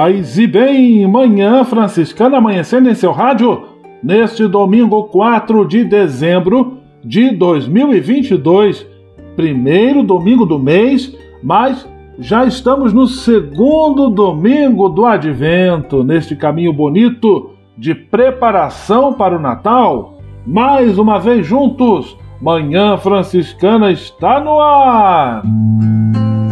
Paz e bem, manhã franciscana amanhecendo em seu rádio neste domingo 4 de dezembro de 2022, primeiro domingo do mês, mas já estamos no segundo domingo do advento, neste caminho bonito de preparação para o Natal. Mais uma vez juntos, Manhã Franciscana está no ar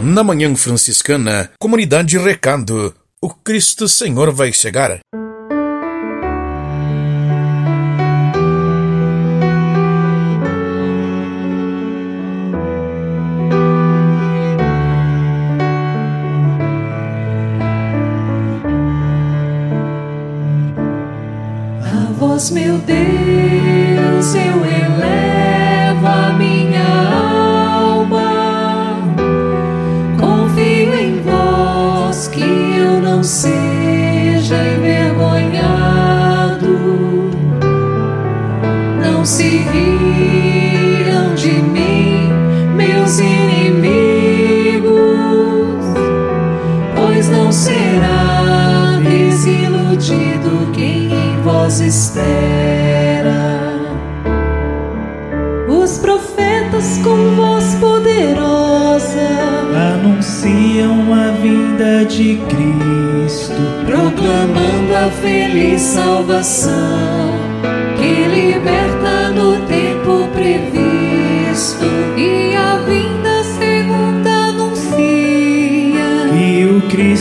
Na Manhã Franciscana, Comunidade Recado, o Cristo Senhor vai chegar.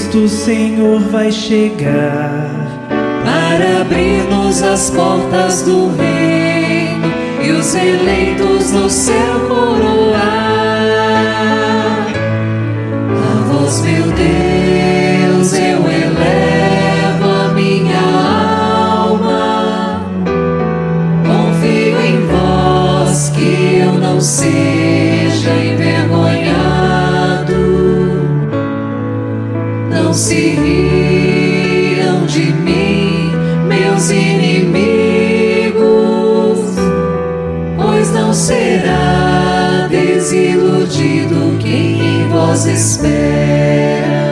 Cristo Senhor vai chegar para abrir-nos as portas do reino e os eleitos no céu coroar. A voz, meu Deus, eu elevo a minha alma. Confio em vós que eu não seja se riam de mim, meus inimigos, pois não será desiludido quem em vós espera.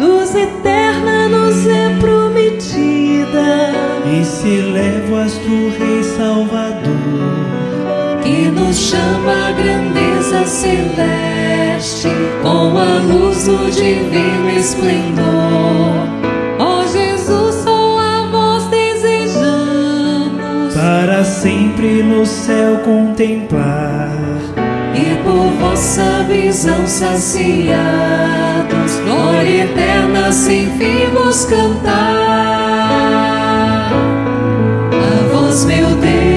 Luz eterna nos é prometida e se eleva o astro Rei Salvador que nos chama a grandeza celeste com a luz do divino esplendor. Ó Jesus, só a vós desejamos para sempre no céu contemplar e por vossa visão saciados, glória eterna sem fim vos cantar. A vós, meu Deus,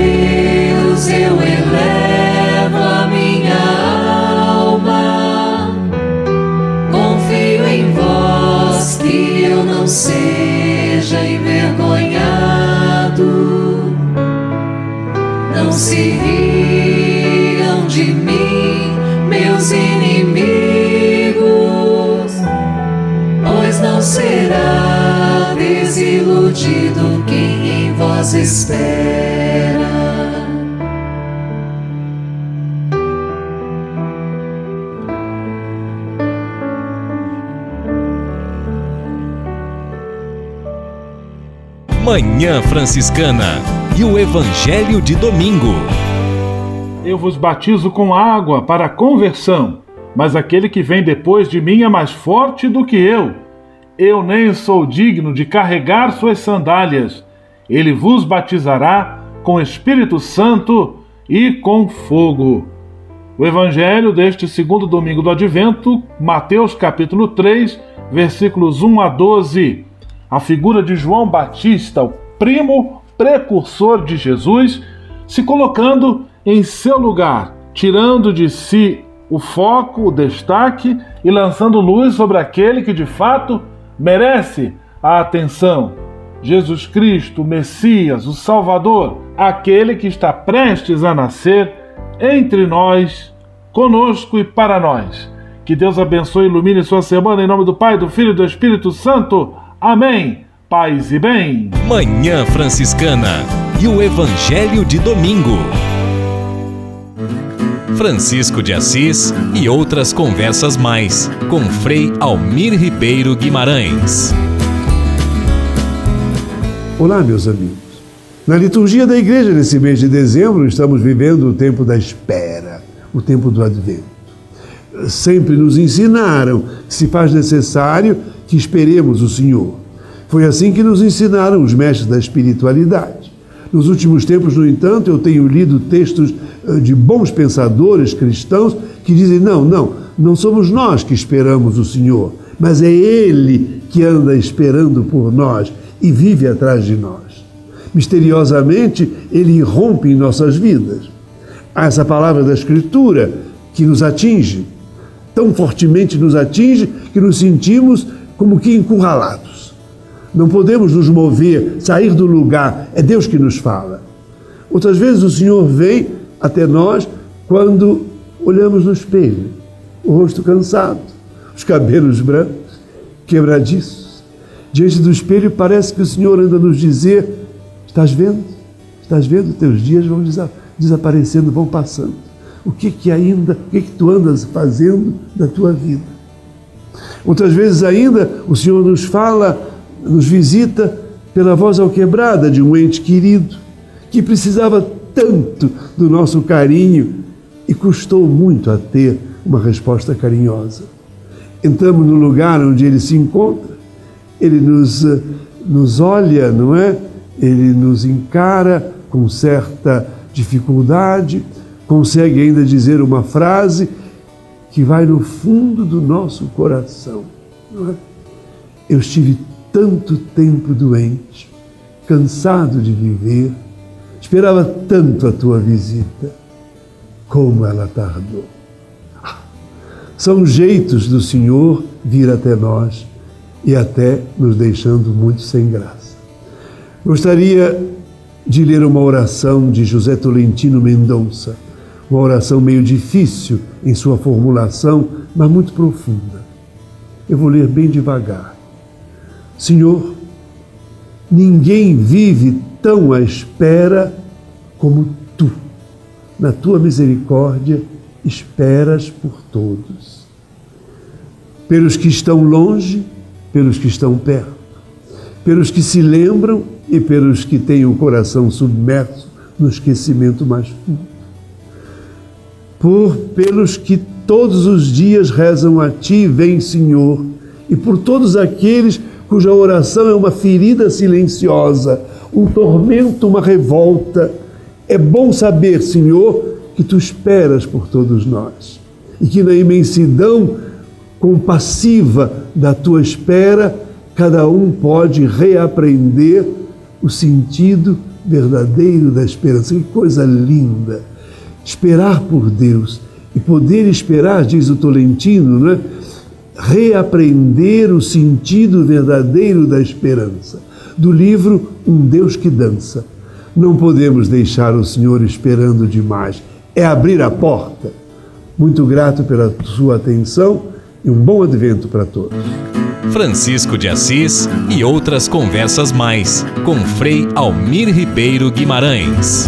seja envergonhado. Não se riam de mim, meus inimigos, pois não será desiludido quem em vós espera. Manhã Franciscana e o Evangelho de Domingo. Eu vos batizo com água para a conversão, mas aquele que vem depois de mim é mais forte do que eu. Eu nem sou digno de carregar suas sandálias. Ele vos batizará com Espírito Santo e com fogo. O Evangelho deste segundo domingo do Advento, Mateus capítulo 3, versículos 1 a 12. A figura de João Batista, o primo precursor de Jesus, se colocando em seu lugar, tirando de si o foco, o destaque e lançando luz sobre aquele que de fato merece a atenção. Jesus Cristo, o Messias, o Salvador, aquele que está prestes a nascer entre nós, conosco e para nós. Que Deus abençoe e ilumine sua semana em nome do Pai, do Filho e do Espírito Santo. Amém. Paz e bem. Manhã Franciscana e o Evangelho de Domingo. Francisco de Assis e outras conversas mais com Frei Almir Ribeiro Guimarães. Olá, meus amigos. Na liturgia da igreja, nesse mês de dezembro, estamos vivendo o tempo da espera, o tempo do advento. Sempre nos ensinaram se faz necessário que esperemos o Senhor. Foi assim que nos ensinaram os mestres da espiritualidade. Nos últimos tempos, no entanto, eu tenho lido textos de bons pensadores cristãos que dizem: não, não, não somos nós que esperamos o Senhor, mas é Ele que anda esperando por nós e vive atrás de nós. Misteriosamente, Ele irrompe em nossas vidas. Há essa palavra da Escritura que nos atinge, tão fortemente nos atinge que nos sentimos como que encurralados. Não podemos nos mover, sair do lugar, é Deus que nos fala. Outras vezes o Senhor vem até nós quando olhamos no espelho, o rosto cansado, os cabelos brancos, quebradiços. Diante do espelho parece que o Senhor anda nos dizer: Estás vendo? Estás vendo? Teus dias vão desaparecendo, vão passando. O que que ainda, o que que tu andas fazendo da tua vida? Outras vezes ainda o Senhor nos fala, nos visita pela voz alquebrada de um ente querido que precisava tanto do nosso carinho e custou muito a ter uma resposta carinhosa. Entramos no lugar onde ele se encontra, ele nos, nos olha, não é? Ele nos encara com certa dificuldade, consegue ainda dizer uma frase que vai no fundo do nosso coração. É? Eu estive tanto tempo doente, cansado de viver, Esperava tanto a tua visita, como ela tardou. São jeitos do Senhor vir até nós e até nos deixando muito sem graça. Gostaria de ler uma oração de José Tolentino Mendonça, uma oração meio difícil em sua formulação, mas muito profunda. Eu vou ler bem devagar. Senhor, ninguém vive tão à espera como tu, na tua misericórdia, esperas por todos. Pelos que estão longe, pelos que estão perto, pelos que se lembram e pelos que têm o coração submerso no esquecimento mais fundo. Por pelos que todos os dias rezam a ti, vem Senhor, e por todos aqueles cuja oração é uma ferida silenciosa, um tormento, uma revolta. É bom saber, Senhor, que tu esperas por todos nós e que na imensidão compassiva da tua espera, cada um pode reaprender o sentido verdadeiro da esperança. Que coisa linda! Esperar por Deus e poder esperar, diz o Tolentino, não é? reaprender o sentido verdadeiro da esperança. Do livro Um Deus que Dança. Não podemos deixar o Senhor esperando demais. É abrir a porta. Muito grato pela sua atenção e um bom advento para todos. Francisco de Assis e outras conversas mais com Frei Almir Ribeiro Guimarães.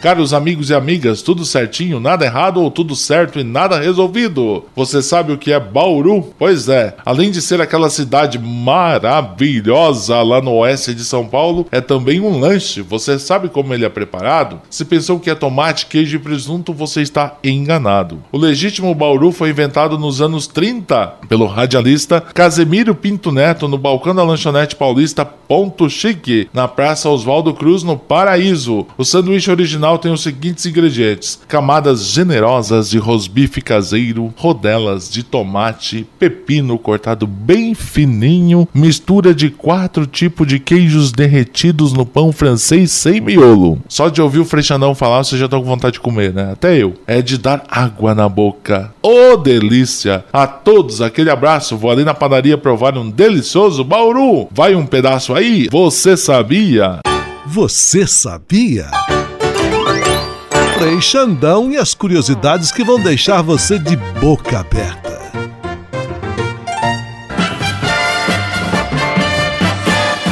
Caros amigos e amigas, tudo certinho, nada errado ou tudo certo e nada resolvido? Você sabe o que é Bauru? Pois é, além de ser aquela cidade maravilhosa lá no oeste de São Paulo, é também um lanche. Você sabe como ele é preparado? Se pensou que é tomate, queijo e presunto, você está enganado. O legítimo Bauru foi inventado nos anos 30 pelo radialista Casemiro Pinto Neto no balcão da lanchonete paulista Ponto Chique, na Praça Oswaldo Cruz, no Paraíso. O sanduíche original tem os seguintes ingredientes: camadas generosas de rosbife caseiro, rodelas de tomate, pepino cortado bem fininho, mistura de quatro tipos de queijos derretidos no pão francês sem miolo. Só de ouvir o Freixandão falar, você já tá com vontade de comer, né? Até eu. É de dar água na boca. Ô, oh, delícia! A todos, aquele abraço. Vou ali na padaria provar um delicioso Bauru. Vai um pedaço aí? Você sabia? Você sabia? Frei Xandão e as curiosidades que vão deixar você de boca aberta.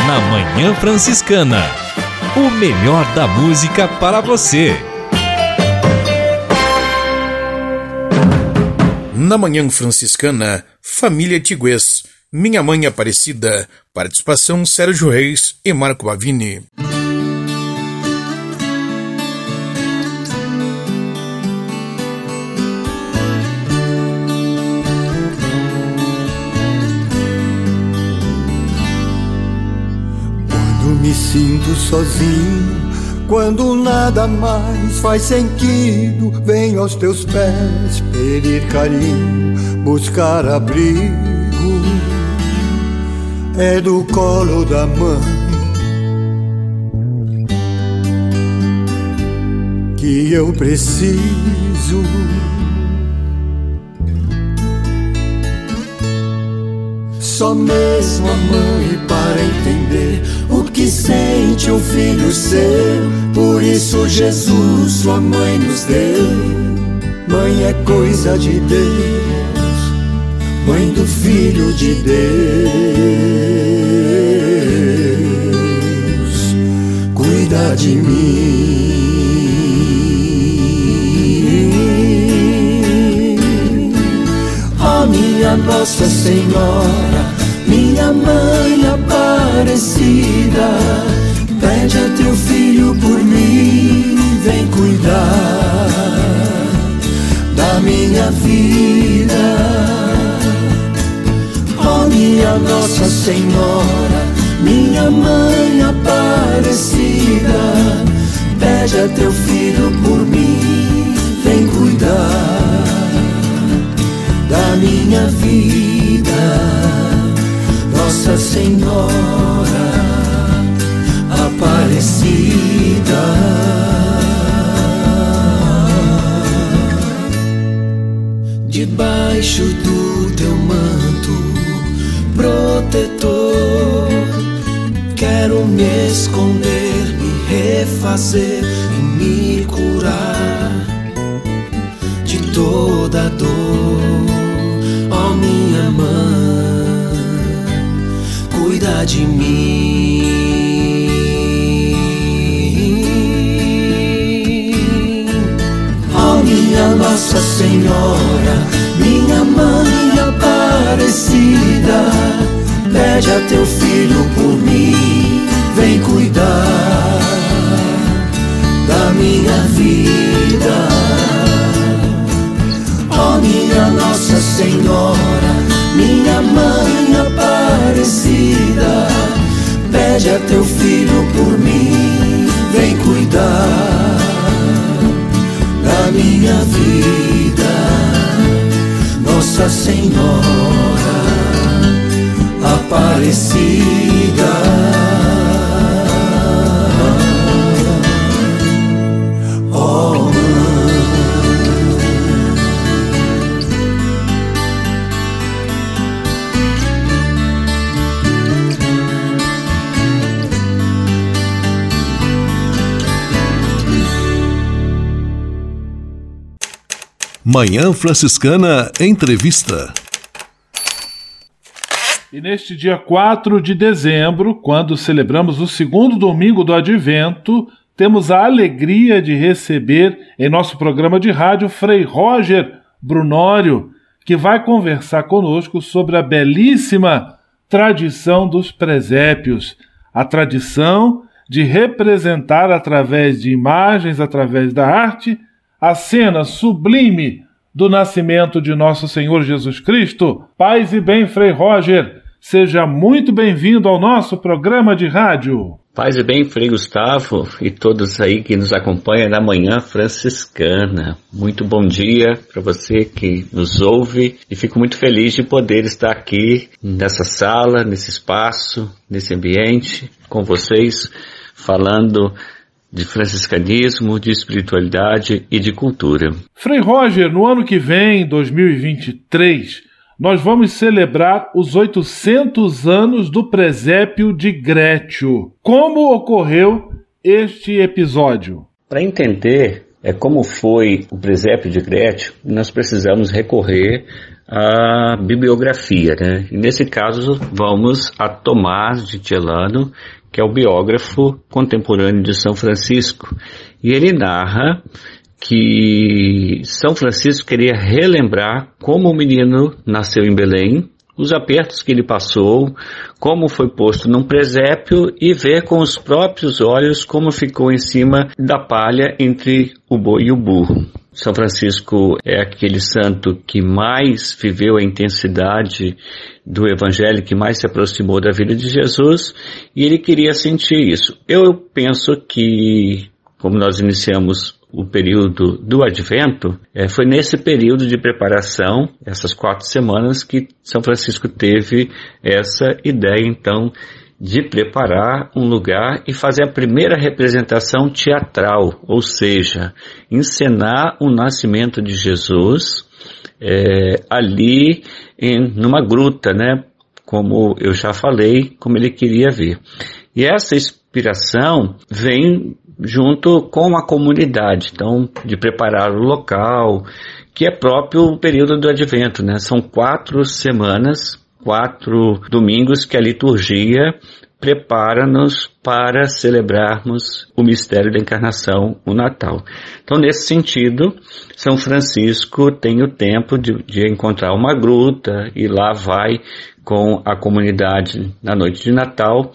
Na Manhã Franciscana, o melhor da música para você. Na Manhã Franciscana, Família Tiguês, Minha Mãe Aparecida, participação Sérgio Reis e Marco Avini. Me sinto sozinho. Quando nada mais faz sentido, venho aos teus pés pedir carinho, buscar abrigo. É do colo da mãe que eu preciso. Só mesmo a mãe Por isso Jesus, sua mãe nos deu. Mãe é coisa de Deus, mãe do filho de Deus. Cuida de mim. Minha Nossa Senhora minha mãe aparecida, pede a teu filho por mim, vem cuidar da minha vida. Oh, minha Nossa Senhora, minha mãe aparecida, pede a teu filho por mim, vem cuidar da minha vida. Nossa Senhora Aparecida. Debaixo do teu manto protetor, quero me esconder, me refazer e me curar de toda dor, ó oh, minha mãe cuida de mim. Minha Nossa Senhora, minha mãe aparecida, pede a teu filho por mim, vem cuidar da minha vida. Oh, minha Nossa Senhora, minha mãe aparecida, pede a teu filho por mim, vem cuidar da minha vida. Nossa Senhora Aparecida. Manhã Franciscana Entrevista. E neste dia 4 de dezembro, quando celebramos o segundo domingo do Advento, temos a alegria de receber em nosso programa de rádio Frei Roger Brunório, que vai conversar conosco sobre a belíssima tradição dos presépios, a tradição de representar através de imagens, através da arte, a cena sublime do nascimento de nosso Senhor Jesus Cristo. Paz e bem, Frei Roger, seja muito bem-vindo ao nosso programa de rádio. Paz e bem, Frei Gustavo e todos aí que nos acompanham na Manhã Franciscana. Muito bom dia para você que nos ouve e fico muito feliz de poder estar aqui nessa sala, nesse espaço, nesse ambiente com vocês, falando de franciscanismo, de espiritualidade e de cultura. Frei Roger, no ano que vem, 2023, nós vamos celebrar os 800 anos do presépio de Grétio. Como ocorreu este episódio? Para entender é, como foi o presépio de Grétio, nós precisamos recorrer à bibliografia. Né? E nesse caso, vamos a Tomás de Celano, que é o biógrafo contemporâneo de São Francisco. E ele narra que São Francisco queria relembrar como o menino nasceu em Belém, os apertos que ele passou, como foi posto num presépio e ver com os próprios olhos como ficou em cima da palha entre o boi e o burro. São Francisco é aquele santo que mais viveu a intensidade do Evangelho, que mais se aproximou da vida de Jesus, e ele queria sentir isso. Eu penso que, como nós iniciamos o período do Advento, é, foi nesse período de preparação, essas quatro semanas, que São Francisco teve essa ideia, então, de preparar um lugar e fazer a primeira representação teatral, ou seja, encenar o nascimento de Jesus é, ali em numa gruta, né? Como eu já falei, como ele queria ver. E essa inspiração vem junto com a comunidade, então de preparar o local, que é próprio o período do Advento, né? São quatro semanas quatro domingos que a liturgia prepara-nos para celebrarmos o mistério da encarnação, o Natal. Então, nesse sentido, São Francisco tem o tempo de, de encontrar uma gruta e lá vai com a comunidade na noite de Natal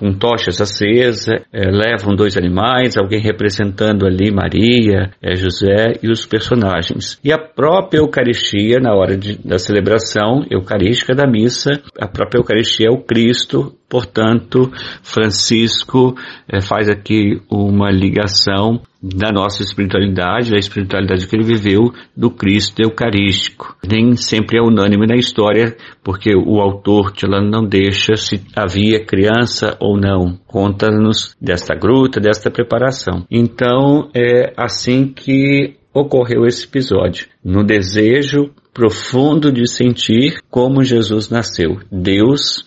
com tochas acesas, é, levam dois animais, alguém representando ali Maria, é, José e os personagens. E a própria Eucaristia, na hora de, da celebração eucarística da missa, a própria Eucaristia é o Cristo Portanto, Francisco é, faz aqui uma ligação da nossa espiritualidade, da espiritualidade que ele viveu, do Cristo Eucarístico. Nem sempre é unânime na história, porque o autor Tilano não deixa se havia criança ou não. Conta-nos desta gruta, desta preparação. Então, é assim que ocorreu esse episódio. No desejo profundo de sentir como Jesus nasceu. Deus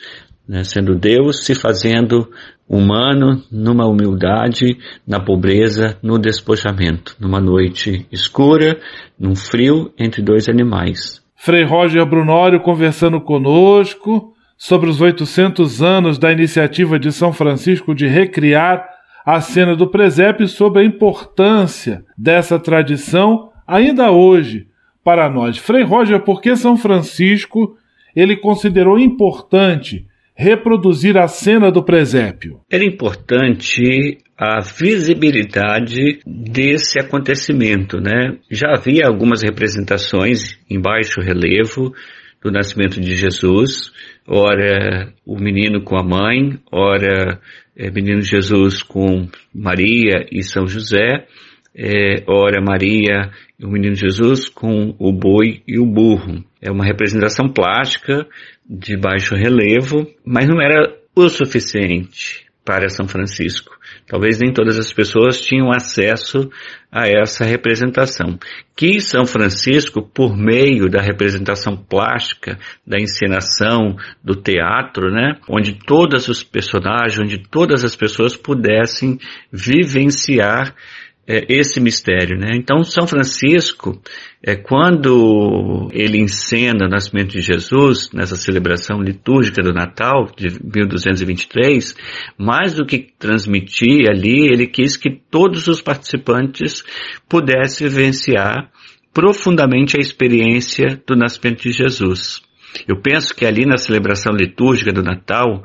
né, sendo Deus se fazendo humano numa humildade, na pobreza, no despojamento, numa noite escura, num frio entre dois animais. Frei Roger Brunório conversando conosco sobre os 800 anos da iniciativa de São Francisco de recriar a cena do presépio e sobre a importância dessa tradição ainda hoje para nós. Frei Roger, por que São Francisco ele considerou importante reproduzir a cena do presépio. Era importante a visibilidade desse acontecimento, né? Já havia algumas representações em baixo relevo do nascimento de Jesus, ora o menino com a mãe, ora é, menino Jesus com Maria e São José, é, ora Maria e o menino Jesus com o boi e o burro. É uma representação plástica de baixo relevo, mas não era o suficiente para São Francisco. Talvez nem todas as pessoas tinham acesso a essa representação. Que São Francisco, por meio da representação plástica, da encenação, do teatro, né, onde todos os personagens, onde todas as pessoas pudessem vivenciar é, esse mistério, né? Então São Francisco, é, quando ele encena o nascimento de Jesus nessa celebração litúrgica do Natal de 1223, mais do que transmitir ali, ele quis que todos os participantes pudessem vivenciar profundamente a experiência do nascimento de Jesus. Eu penso que ali na celebração litúrgica do Natal,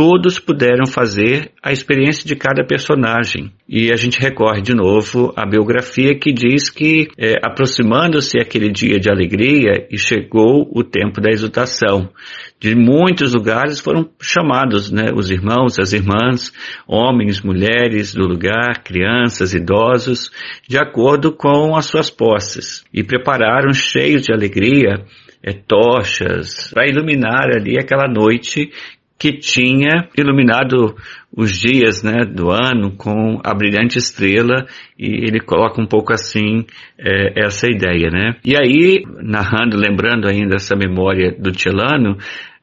todos puderam fazer a experiência de cada personagem. E a gente recorre de novo à biografia que diz que, é, aproximando-se aquele dia de alegria, e chegou o tempo da exultação. De muitos lugares foram chamados né, os irmãos, as irmãs, homens, mulheres do lugar, crianças, idosos, de acordo com as suas posses. E prepararam, cheios de alegria, é, tochas para iluminar ali aquela noite que tinha iluminado os dias né, do ano com a brilhante estrela e ele coloca um pouco assim é, essa ideia, né? E aí, narrando, lembrando ainda essa memória do Celano,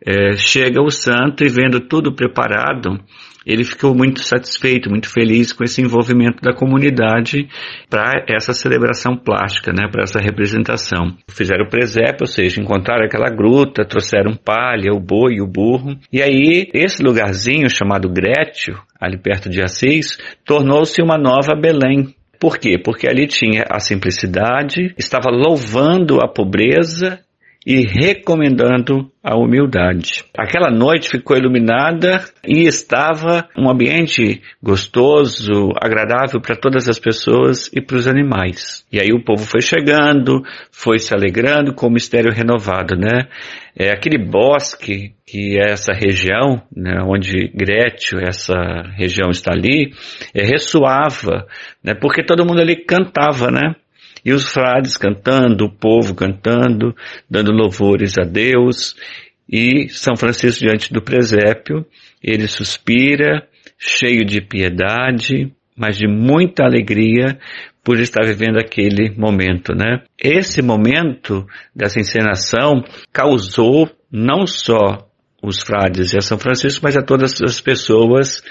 é, chega o santo e vendo tudo preparado, ele ficou muito satisfeito, muito feliz com esse envolvimento da comunidade para essa celebração plástica, né, para essa representação. Fizeram o presépio, ou seja, encontraram aquela gruta, trouxeram palha, o boi, o burro, e aí esse lugarzinho chamado Grétio, ali perto de Assis, tornou-se uma nova Belém, por quê? Porque ali tinha a simplicidade, estava louvando a pobreza e recomendando a humildade. Aquela noite ficou iluminada e estava um ambiente gostoso, agradável para todas as pessoas e para os animais. E aí o povo foi chegando, foi se alegrando com o mistério renovado, né? É aquele bosque que é essa região, né, onde Grétio, essa região está ali, é, ressoava, né, porque todo mundo ali cantava, né? E os frades cantando, o povo cantando, dando louvores a Deus. E São Francisco diante do presépio, ele suspira, cheio de piedade, mas de muita alegria por estar vivendo aquele momento, né? Esse momento dessa encenação causou não só os frades e a São Francisco, mas a todas as pessoas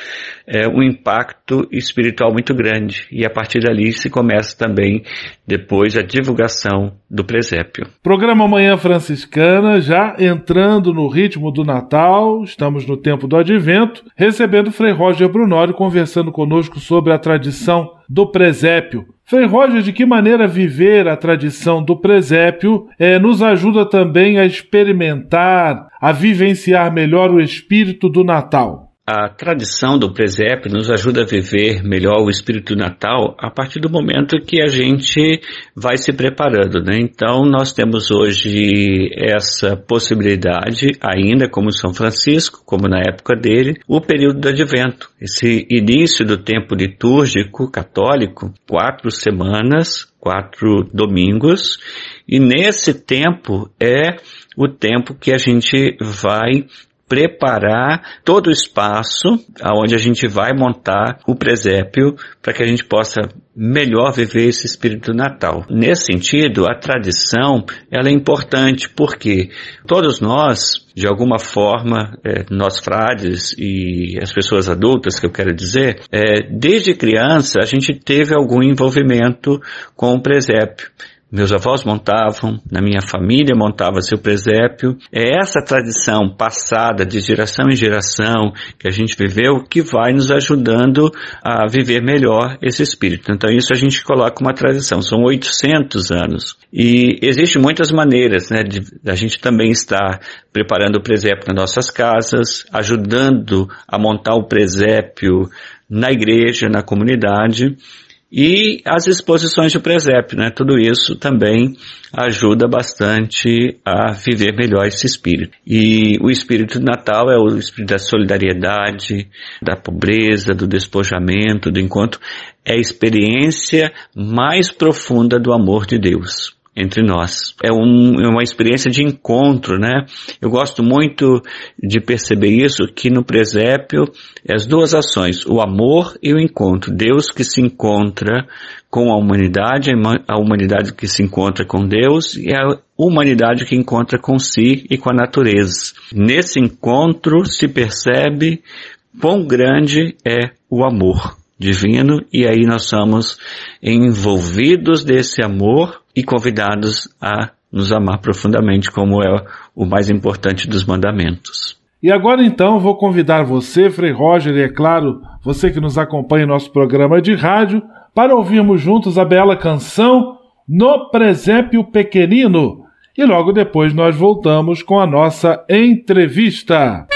é, um impacto espiritual muito grande. E a partir dali se começa também depois a divulgação do presépio. Programa Manhã Franciscana, já entrando no ritmo do Natal, estamos no tempo do Advento, recebendo Frei Roger Brunori conversando conosco sobre a tradição do presépio. Frei Roger, de que maneira viver a tradição do presépio é, nos ajuda também a experimentar, a vivenciar melhor o espírito do Natal? A tradição do presépio nos ajuda a viver melhor o espírito Natal a partir do momento que a gente vai se preparando, né? Então nós temos hoje essa possibilidade, ainda como São Francisco, como na época dele, o período do Advento, esse início do tempo litúrgico católico, quatro semanas, quatro domingos, e nesse tempo é o tempo que a gente vai preparar todo o espaço aonde a gente vai montar o presépio para que a gente possa melhor viver esse espírito natal. Nesse sentido, a tradição ela é importante porque todos nós, de alguma forma, é, nós frades e as pessoas adultas, que eu quero dizer, é, desde criança a gente teve algum envolvimento com o presépio. Meus avós montavam, na minha família montava seu presépio. É essa tradição passada de geração em geração que a gente viveu que vai nos ajudando a viver melhor esse espírito. Então isso a gente coloca uma tradição. São 800 anos. E existem muitas maneiras, né, de a gente também estar preparando o presépio nas nossas casas, ajudando a montar o presépio na igreja, na comunidade, e as exposições de presépio, né? Tudo isso também ajuda bastante a viver melhor esse espírito. E o espírito do Natal é o espírito da solidariedade, da pobreza, do despojamento, do encontro. É a experiência mais profunda do amor de Deus entre nós. É, um, é, uma experiência de encontro, né? Eu gosto muito de perceber isso, que no presépio, as duas ações, o amor e o encontro. Deus que se encontra com a humanidade, a humanidade que se encontra com Deus e a humanidade que encontra com si e com a natureza. Nesse encontro se percebe quão grande é o amor divino e aí nós somos envolvidos desse amor e convidados a nos amar profundamente, como é o mais importante dos mandamentos. E agora então vou convidar você, Frei Roger, e é claro, você que nos acompanha em nosso programa de rádio, para ouvirmos juntos a bela canção No Presépio Pequenino. E logo depois nós voltamos com a nossa entrevista.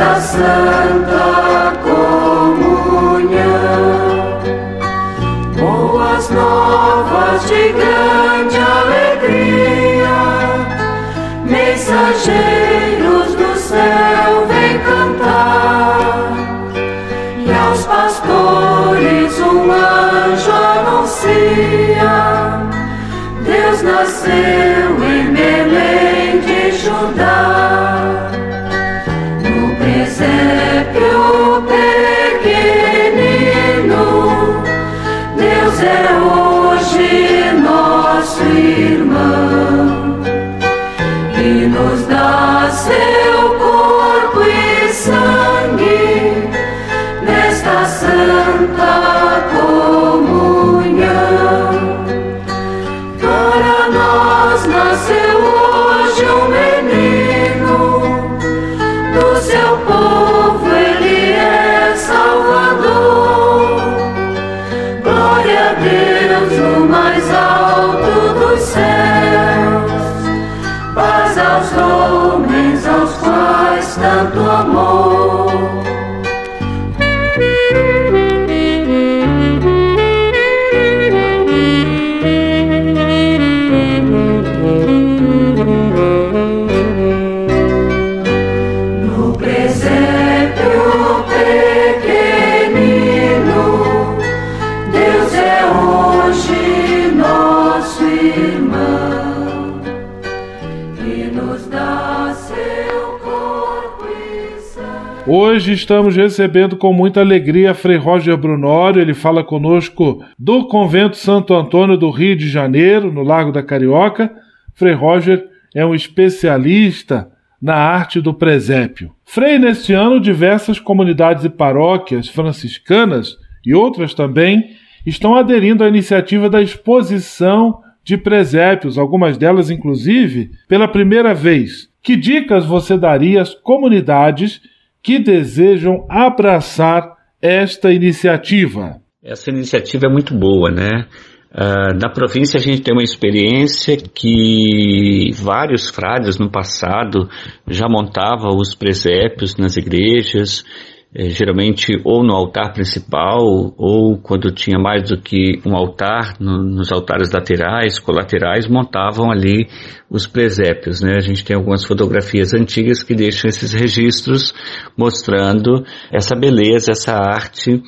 Santa Hoje estamos recebendo com muita alegria Frei Roger Brunório, ele fala conosco do Convento Santo Antônio do Rio de Janeiro, no Lago da Carioca. Frei Roger é um especialista na arte do presépio. Frei, neste ano, diversas comunidades e paróquias franciscanas e outras também estão aderindo à iniciativa da exposição de presépios, algumas delas, inclusive, pela primeira vez. Que dicas você daria às comunidades que desejam abraçar esta iniciativa? Essa iniciativa é muito boa, né? Uh, na província a gente tem uma experiência que vários frades no passado já montavam os presépios nas igrejas, geralmente ou no altar principal ou quando tinha mais do que um altar, no, nos altares laterais, colaterais, montavam ali os presépios. Né? A gente tem algumas fotografias antigas que deixam esses registros mostrando essa beleza, essa arte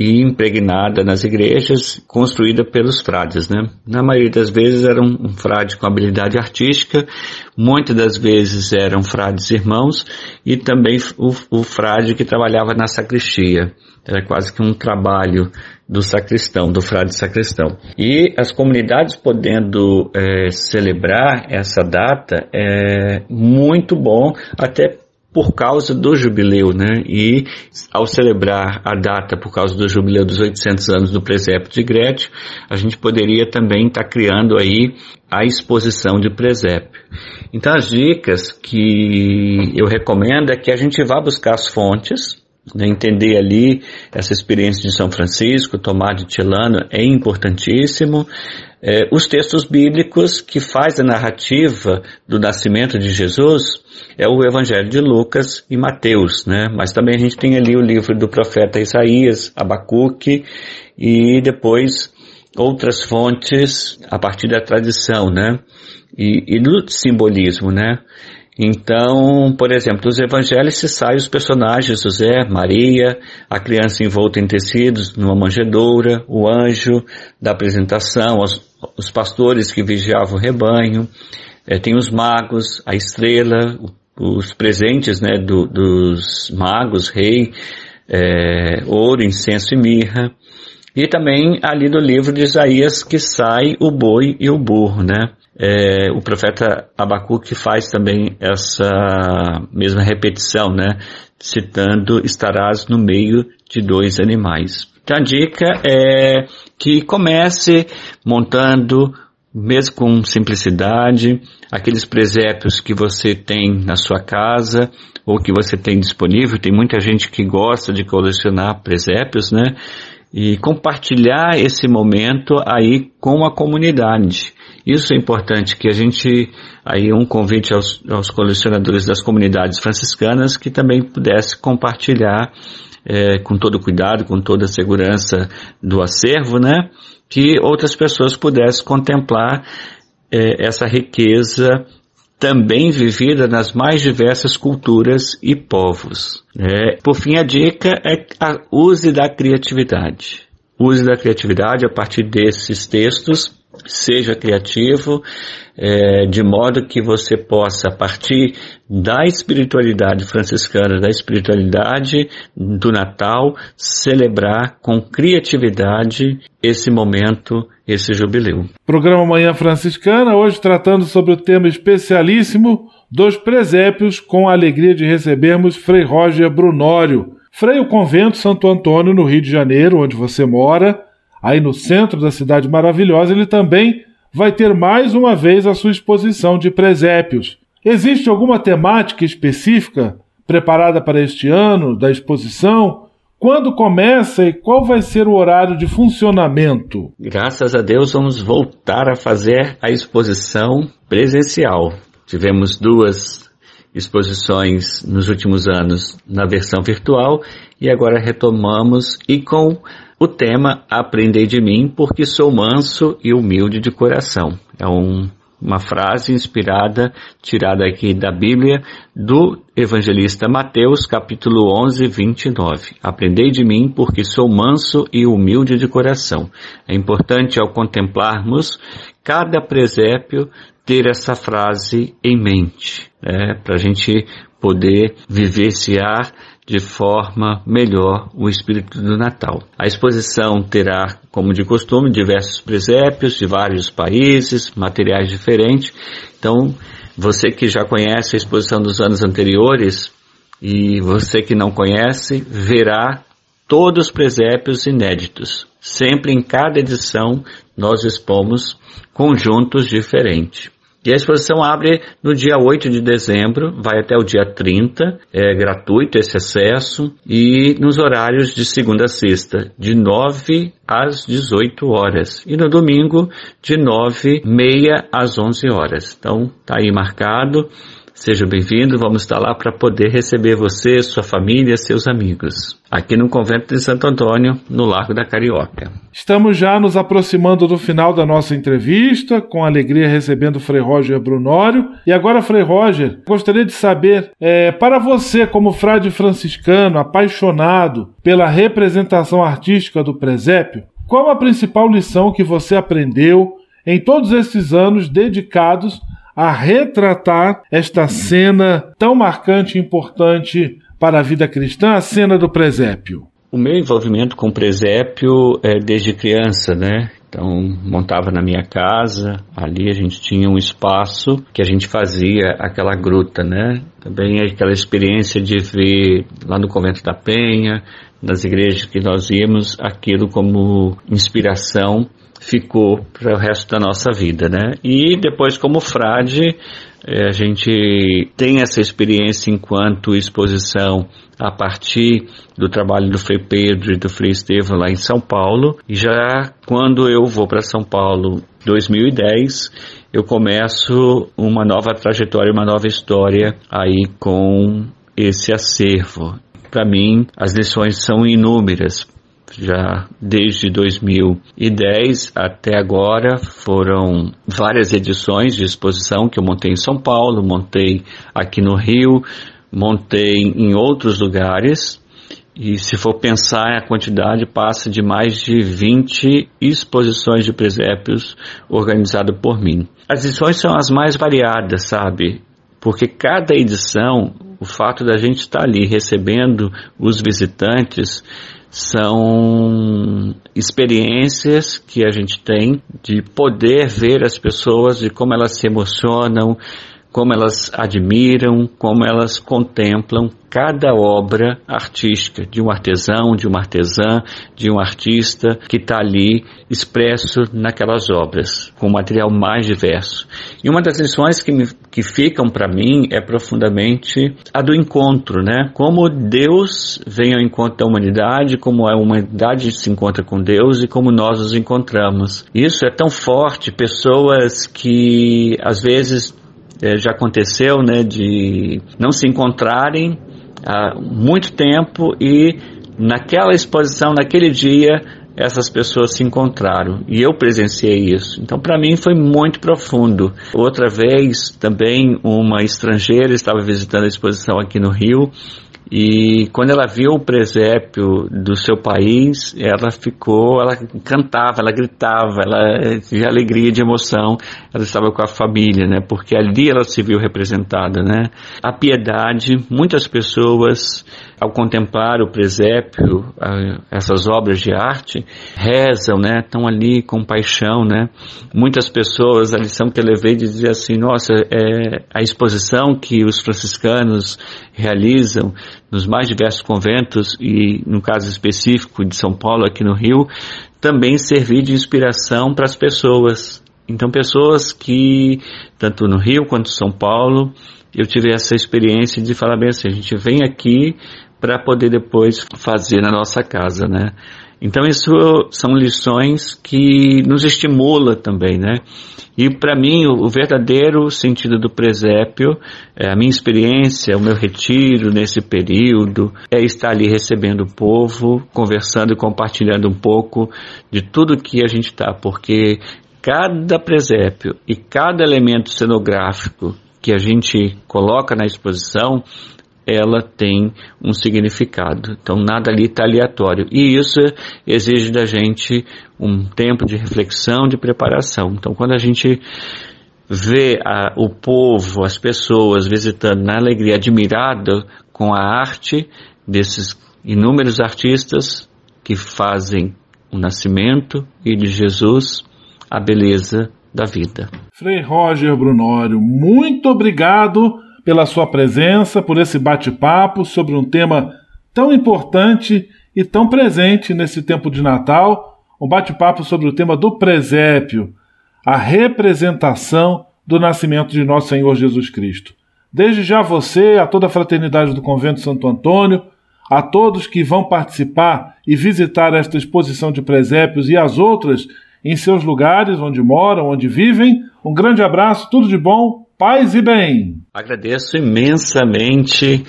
e impregnada nas igrejas, construída pelos frades, né? Na maioria das vezes era um, frade com habilidade artística, muitas das vezes eram frades irmãos e também o, o frade que trabalhava na sacristia. Era quase que um trabalho do sacristão, do frade sacristão. E as comunidades podendo é, celebrar essa data é muito bom, até por causa do jubileu, né? E ao celebrar a data por causa do jubileu dos 800 anos do presépio de Grétio, a gente poderia também estar tá criando aí a exposição de presépio. Então as dicas que eu recomendo é que a gente vá buscar as fontes, entender ali essa experiência de São Francisco, Tomás de Tilano é importantíssimo. É, os textos bíblicos que faz a narrativa do nascimento de Jesus é o Evangelho de Lucas e Mateus, né? Mas também a gente tem ali o livro do profeta Isaías, Abacuque e depois outras fontes a partir da tradição, né? E, e do simbolismo, né? Então, por exemplo, dos evangelhos se saem os personagens José, Maria, a criança envolta em tecidos numa manjedoura, o anjo da apresentação, os, os pastores que vigiavam o rebanho, é, tem os magos, a estrela, os presentes né, do, dos magos, rei, é, ouro, incenso e mirra. E também ali do livro de Isaías que sai o boi e o burro, né? É, o profeta Abacuque faz também essa mesma repetição, né? Citando, estarás no meio de dois animais. Então a dica é que comece montando mesmo com simplicidade, aqueles presépios que você tem na sua casa ou que você tem disponível. Tem muita gente que gosta de colecionar presépios, né? E compartilhar esse momento aí com a comunidade. Isso é importante que a gente, aí um convite aos, aos colecionadores das comunidades franciscanas que também pudesse compartilhar é, com todo cuidado, com toda a segurança do acervo, né? Que outras pessoas pudessem contemplar é, essa riqueza também vivida nas mais diversas culturas e povos. É, por fim, a dica é a use da criatividade. Use da criatividade a partir desses textos seja criativo, é, de modo que você possa, a partir da espiritualidade franciscana, da espiritualidade do Natal, celebrar com criatividade esse momento, esse jubileu. Programa Manhã Franciscana, hoje tratando sobre o tema especialíssimo dos presépios, com a alegria de recebermos Frei Roger Brunório. Frei o Convento Santo Antônio, no Rio de Janeiro, onde você mora, aí no centro da cidade maravilhosa, ele também vai ter mais uma vez a sua exposição de presépios. Existe alguma temática específica preparada para este ano da exposição? Quando começa e qual vai ser o horário de funcionamento? Graças a Deus vamos voltar a fazer a exposição presencial. Tivemos duas exposições nos últimos anos na versão virtual e agora retomamos e com o tema Aprendei de mim, porque sou manso e humilde de coração. É um, uma frase inspirada, tirada aqui da Bíblia, do evangelista Mateus, capítulo 11, 29. Aprendei de mim, porque sou manso e humilde de coração. É importante, ao contemplarmos cada presépio, ter essa frase em mente, né, para a gente poder vivenciar de forma melhor o espírito do Natal. A exposição terá, como de costume, diversos presépios de vários países, materiais diferentes. Então, você que já conhece a exposição dos anos anteriores e você que não conhece, verá todos os presépios inéditos. Sempre em cada edição nós expomos conjuntos diferentes. E a exposição abre no dia 8 de dezembro, vai até o dia 30, é gratuito esse acesso, e nos horários de segunda a sexta, de 9 às 18 horas. E no domingo, de 9 meia às 11 horas. Então, tá aí marcado. Seja bem-vindo, vamos estar lá para poder receber você, sua família, seus amigos, aqui no Convento de Santo Antônio, no Largo da Carioca. Estamos já nos aproximando do final da nossa entrevista, com alegria recebendo o Frei Roger Brunório. E agora, Frei Roger, gostaria de saber, é, para você, como frade franciscano, apaixonado pela representação artística do presépio, qual a principal lição que você aprendeu em todos esses anos dedicados a retratar esta cena tão marcante e importante para a vida cristã, a cena do presépio? O meu envolvimento com o presépio é desde criança, né? Então, montava na minha casa, ali a gente tinha um espaço que a gente fazia aquela gruta, né? Também aquela experiência de ver lá no Convento da Penha, nas igrejas que nós íamos, aquilo como inspiração ficou para o resto da nossa vida, né? E depois, como frade, eh, a gente tem essa experiência enquanto exposição a partir do trabalho do Frei Pedro e do Frei Estevão lá em São Paulo. E já quando eu vou para São Paulo, 2010, eu começo uma nova trajetória, uma nova história aí com esse acervo. Para mim, as lições são inúmeras já desde 2010 até agora foram várias edições de exposição que eu montei em São Paulo, montei aqui no Rio, montei em outros lugares. E se for pensar, a quantidade passa de mais de 20 exposições de presépios organizadas por mim. As edições são as mais variadas, sabe? Porque cada edição, o fato da gente estar ali recebendo os visitantes, são experiências que a gente tem de poder ver as pessoas e como elas se emocionam, como elas admiram, como elas contemplam cada obra artística de um artesão, de uma artesã, de um artista que está ali expresso naquelas obras, com material mais diverso. E uma das lições que, me, que ficam para mim é profundamente a do encontro, né? Como Deus vem ao encontro da humanidade, como a humanidade se encontra com Deus e como nós nos encontramos. Isso é tão forte, pessoas que às vezes é, já aconteceu, né, de não se encontrarem há muito tempo e naquela exposição, naquele dia, essas pessoas se encontraram e eu presenciei isso. Então, para mim, foi muito profundo. Outra vez, também, uma estrangeira estava visitando a exposição aqui no Rio e quando ela viu o presépio do seu país, ela ficou, ela cantava, ela gritava, ela de alegria, de emoção, ela estava com a família, né? Porque ali ela se viu representada, né? A piedade, muitas pessoas ao contemplar o presépio, essas obras de arte, rezam, né? Estão ali com paixão, né? Muitas pessoas, a lição que eu levei de dizer assim, nossa, é a exposição que os franciscanos realizam nos mais diversos conventos e no caso específico de São Paulo aqui no Rio, também servir de inspiração para as pessoas. Então pessoas que tanto no Rio quanto em São Paulo eu tive essa experiência de falar bem assim, a gente vem aqui para poder depois fazer na nossa casa, né? Então isso são lições que nos estimula também, né? E para mim o, verdadeiro sentido do presépio, é, a minha experiência, o meu retiro nesse período, é estar ali recebendo o povo, conversando e compartilhando um pouco de tudo que a gente está, porque cada presépio e cada elemento cenográfico que a gente coloca na exposição ela tem um significado. Então nada ali está aleatório. E isso exige da gente um tempo de reflexão, de preparação. Então quando a gente vê a, o povo, as pessoas visitando na alegria, admirada com a arte, desses inúmeros artistas que fazem o nascimento e de Jesus a beleza da vida. Frei Roger Brunório, muito obrigado pela sua presença, por esse bate-papo sobre um tema tão importante e tão presente nesse tempo de Natal, um bate-papo sobre o tema do presépio, a representação do nascimento de nosso Senhor Jesus Cristo. Desde já você, a toda a fraternidade do Convento Santo Antônio, a todos que vão participar e visitar esta exposição de presépios e as outras em seus lugares onde moram, onde vivem. Um grande abraço, tudo de bom, paz e bem. Agradeço imensamente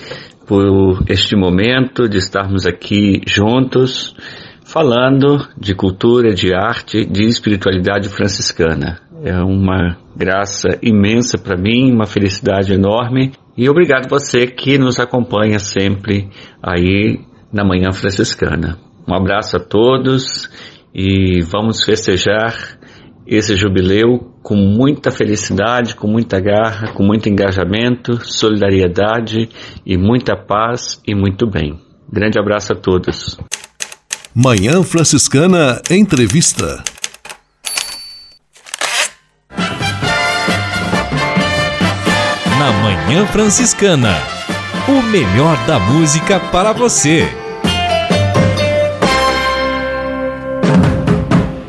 por este momento de estarmos aqui juntos falando de cultura, de arte, de espiritualidade franciscana. É uma graça imensa para mim, uma felicidade enorme e obrigado você que nos acompanha sempre aí na Manhã Franciscana. Um abraço a todos e vamos festejar esse jubileu com muita felicidade, com muita garra, com muito engajamento, solidariedade e muita paz e muito bem. Grande abraço a todos. Manhã Franciscana Entrevista. Na Manhã Franciscana, o melhor da música para você.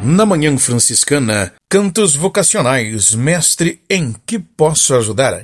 Na Manhã Franciscana, cantos vocacionais, mestre em que posso ajudar?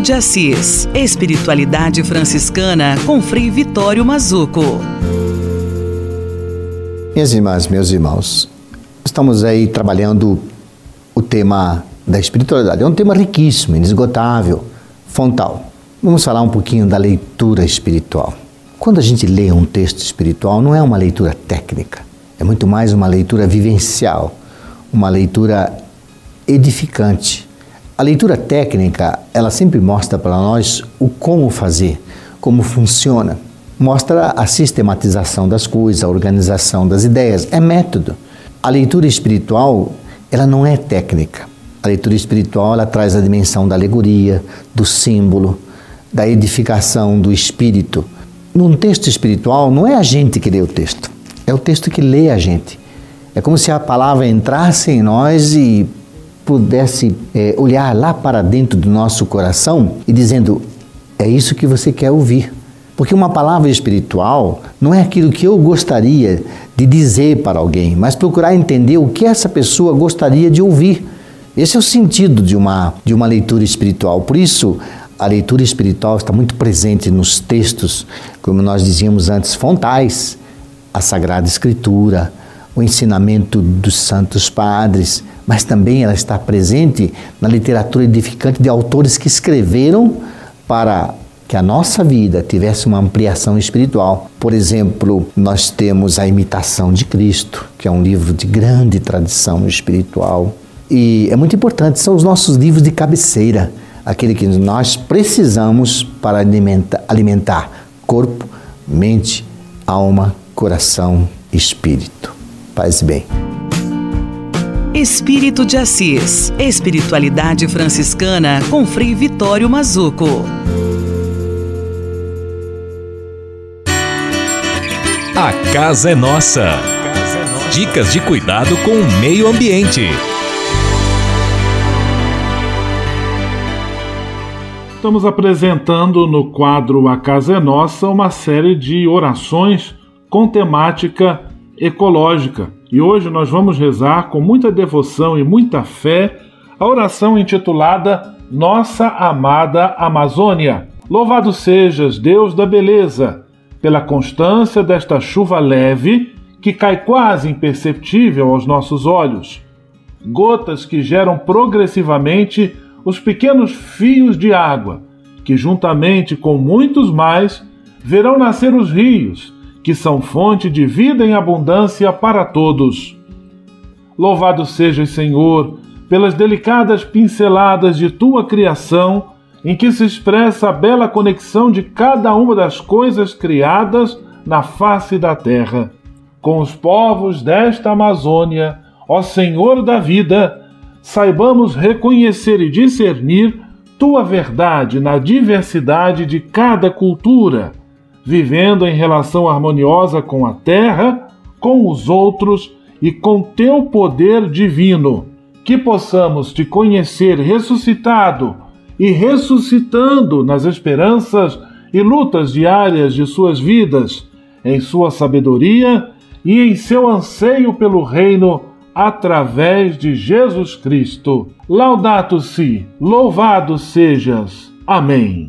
De Assis. Espiritualidade franciscana com Frei Vitório Mazuco. Minhas irmãs, meus irmãos, estamos aí trabalhando o tema da espiritualidade. É um tema riquíssimo, inesgotável, fontal. Vamos falar um pouquinho da leitura espiritual. Quando a gente lê um texto espiritual, não é uma leitura técnica, é muito mais uma leitura vivencial, uma leitura edificante. A leitura técnica, ela sempre mostra para nós o como fazer, como funciona mostra a sistematização das coisas, a organização das ideias, é método. A leitura espiritual, ela não é técnica. A leitura espiritual, ela traz a dimensão da alegoria, do símbolo, da edificação do espírito. Num texto espiritual, não é a gente que lê o texto, é o texto que lê a gente. É como se a palavra entrasse em nós e pudesse é, olhar lá para dentro do nosso coração e dizendo: é isso que você quer ouvir. Porque uma palavra espiritual não é aquilo que eu gostaria de dizer para alguém, mas procurar entender o que essa pessoa gostaria de ouvir. Esse é o sentido de uma, de uma leitura espiritual. Por isso, a leitura espiritual está muito presente nos textos, como nós dizíamos antes, fontais, a Sagrada Escritura, o ensinamento dos santos padres, mas também ela está presente na literatura edificante de autores que escreveram para que a nossa vida tivesse uma ampliação espiritual. Por exemplo, nós temos a Imitação de Cristo, que é um livro de grande tradição espiritual. E é muito importante, são os nossos livros de cabeceira, aquele que nós precisamos para alimentar, alimentar corpo, mente, alma, coração, espírito. Paz e bem. Espírito de Assis. Espiritualidade franciscana com Frei Vitório Mazuco. A casa é nossa. Dicas de cuidado com o meio ambiente. Estamos apresentando no quadro A Casa é Nossa uma série de orações com temática ecológica. E hoje nós vamos rezar com muita devoção e muita fé a oração intitulada Nossa Amada Amazônia. Louvado sejas, Deus da beleza! pela constância desta chuva leve que cai quase imperceptível aos nossos olhos. Gotas que geram progressivamente os pequenos fios de água, que juntamente com muitos mais verão nascer os rios, que são fonte de vida em abundância para todos. Louvado sejas, Senhor, pelas delicadas pinceladas de tua criação em que se expressa a bela conexão de cada uma das coisas criadas na face da terra. Com os povos desta Amazônia, ó Senhor da vida, saibamos reconhecer e discernir tua verdade na diversidade de cada cultura, vivendo em relação harmoniosa com a terra, com os outros e com teu poder divino. Que possamos te conhecer ressuscitado e ressuscitando nas esperanças e lutas diárias de suas vidas, em sua sabedoria e em seu anseio pelo reino através de Jesus Cristo. Laudato si, louvado sejas. Amém.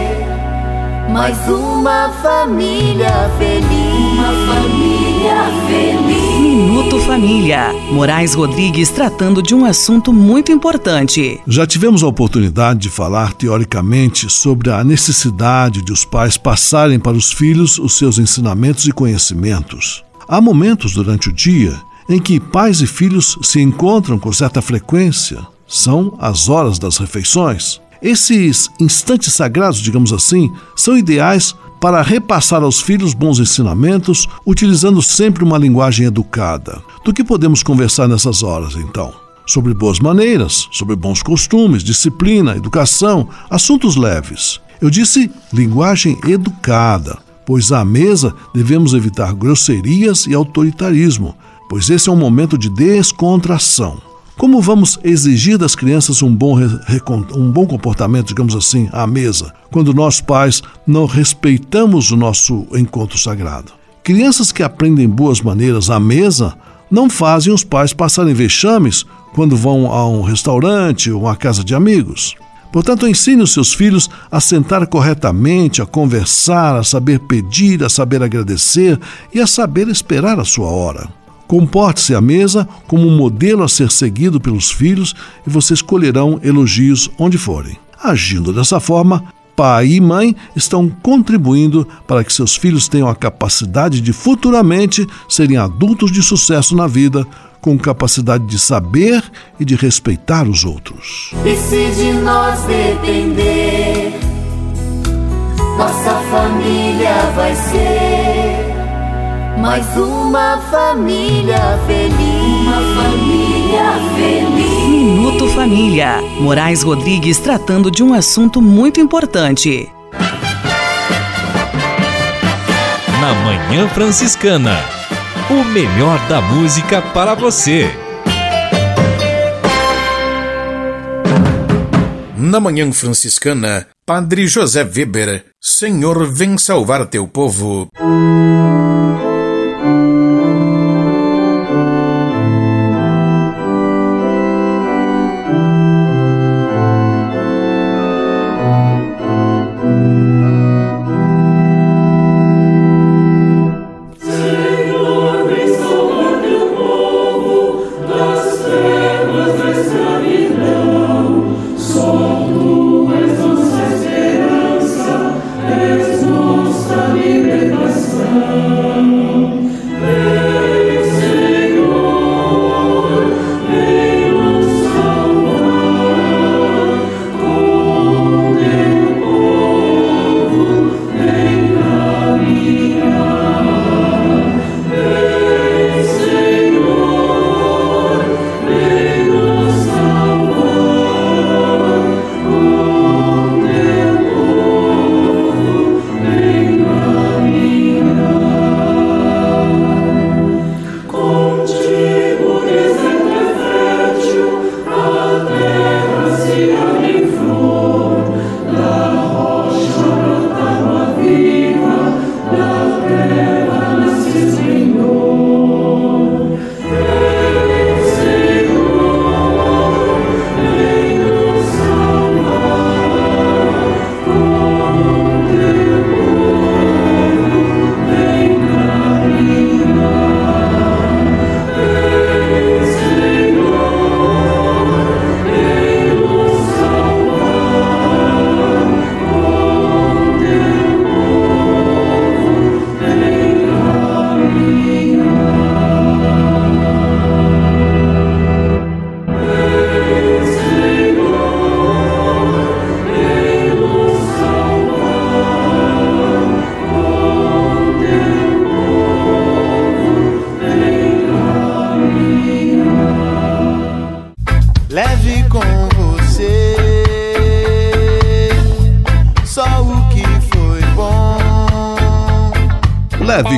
mais uma família feliz. Uma família feliz. Minuto Família. Moraes Rodrigues tratando de um assunto muito importante. Já tivemos a oportunidade de falar teoricamente sobre a necessidade de os pais passarem para os filhos os seus ensinamentos e conhecimentos. Há momentos durante o dia em que pais e filhos se encontram com certa frequência são as horas das refeições. Esses instantes sagrados, digamos assim, são ideais para repassar aos filhos bons ensinamentos, utilizando sempre uma linguagem educada. Do que podemos conversar nessas horas, então? Sobre boas maneiras, sobre bons costumes, disciplina, educação, assuntos leves. Eu disse linguagem educada, pois à mesa devemos evitar grosserias e autoritarismo, pois esse é um momento de descontração. Como vamos exigir das crianças um bom, um bom comportamento, digamos assim, à mesa, quando nós pais não respeitamos o nosso encontro sagrado? Crianças que aprendem boas maneiras à mesa não fazem os pais passarem vexames quando vão a um restaurante ou a casa de amigos. Portanto, ensine os seus filhos a sentar corretamente, a conversar, a saber pedir, a saber agradecer e a saber esperar a sua hora. Comporte-se à mesa como um modelo a ser seguido pelos filhos e vocês colherão elogios onde forem. Agindo dessa forma, pai e mãe estão contribuindo para que seus filhos tenham a capacidade de futuramente serem adultos de sucesso na vida, com capacidade de saber e de respeitar os outros. E se de nós depender, nossa família vai ser mais uma família feliz. Uma família feliz. Minuto Família. Moraes Rodrigues tratando de um assunto muito importante. Na Manhã Franciscana o melhor da música para você. Na Manhã Franciscana, Padre José Weber, Senhor vem salvar teu povo.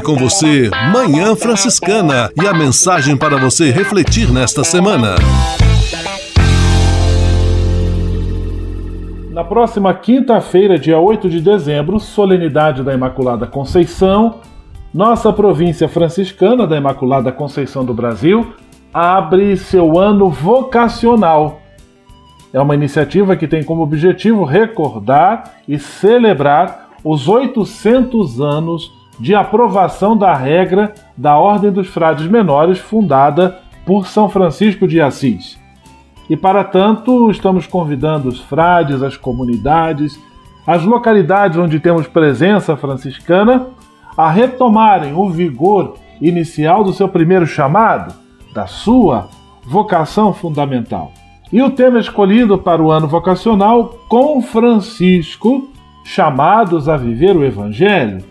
Com você Manhã Franciscana e a mensagem para você refletir nesta semana. Na próxima quinta-feira, dia 8 de dezembro, solenidade da Imaculada Conceição, nossa província franciscana da Imaculada Conceição do Brasil abre seu ano vocacional. É uma iniciativa que tem como objetivo recordar e celebrar os 800 anos de aprovação da regra da Ordem dos Frades Menores, fundada por São Francisco de Assis. E para tanto, estamos convidando os frades, as comunidades, as localidades onde temos presença franciscana a retomarem o vigor inicial do seu primeiro chamado, da sua vocação fundamental. E o tema escolhido para o ano vocacional, com Francisco, chamados a viver o Evangelho,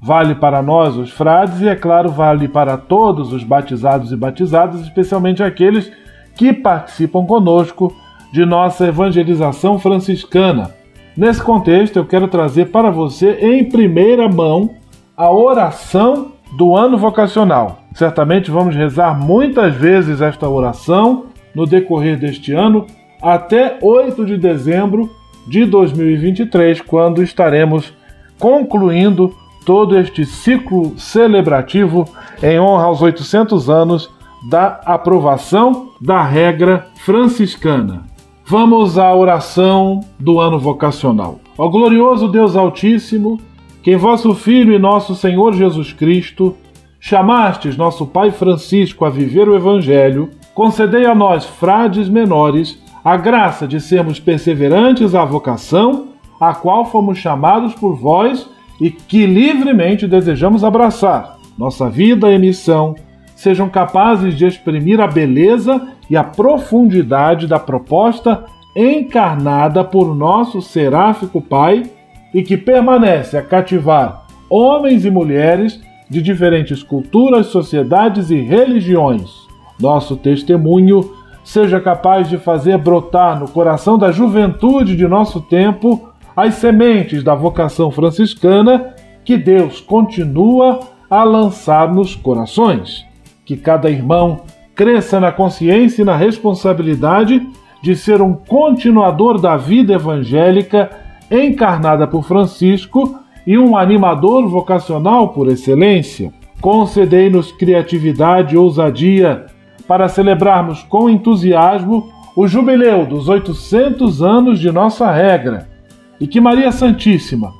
Vale para nós, os frades, e é claro, vale para todos os batizados e batizadas, especialmente aqueles que participam conosco de nossa evangelização franciscana. Nesse contexto, eu quero trazer para você em primeira mão a oração do ano vocacional. Certamente vamos rezar muitas vezes esta oração no decorrer deste ano até 8 de dezembro de 2023, quando estaremos concluindo todo este ciclo celebrativo em honra aos 800 anos da aprovação da regra franciscana. Vamos à oração do ano vocacional. Ó glorioso Deus Altíssimo, que em vosso Filho e nosso Senhor Jesus Cristo chamastes nosso Pai Francisco a viver o Evangelho, concedei a nós, frades menores, a graça de sermos perseverantes à vocação a qual fomos chamados por vós e que livremente desejamos abraçar. Nossa vida e missão sejam capazes de exprimir a beleza e a profundidade da proposta encarnada por nosso seráfico Pai e que permanece a cativar homens e mulheres de diferentes culturas, sociedades e religiões. Nosso testemunho seja capaz de fazer brotar no coração da juventude de nosso tempo as sementes da vocação franciscana que Deus continua a lançar nos corações. Que cada irmão cresça na consciência e na responsabilidade de ser um continuador da vida evangélica encarnada por Francisco e um animador vocacional por excelência. Concedei-nos criatividade e ousadia para celebrarmos com entusiasmo o jubileu dos 800 anos de nossa regra e que Maria Santíssima,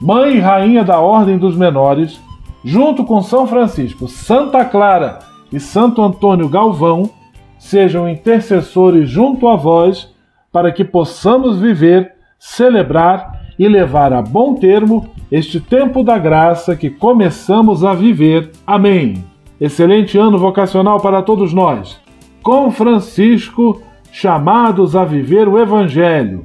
Mãe e Rainha da Ordem dos Menores, junto com São Francisco, Santa Clara e Santo Antônio Galvão, sejam intercessores junto a vós para que possamos viver, celebrar e levar a bom termo este tempo da graça que começamos a viver. Amém. Excelente ano vocacional para todos nós. Com Francisco, chamados a viver o Evangelho.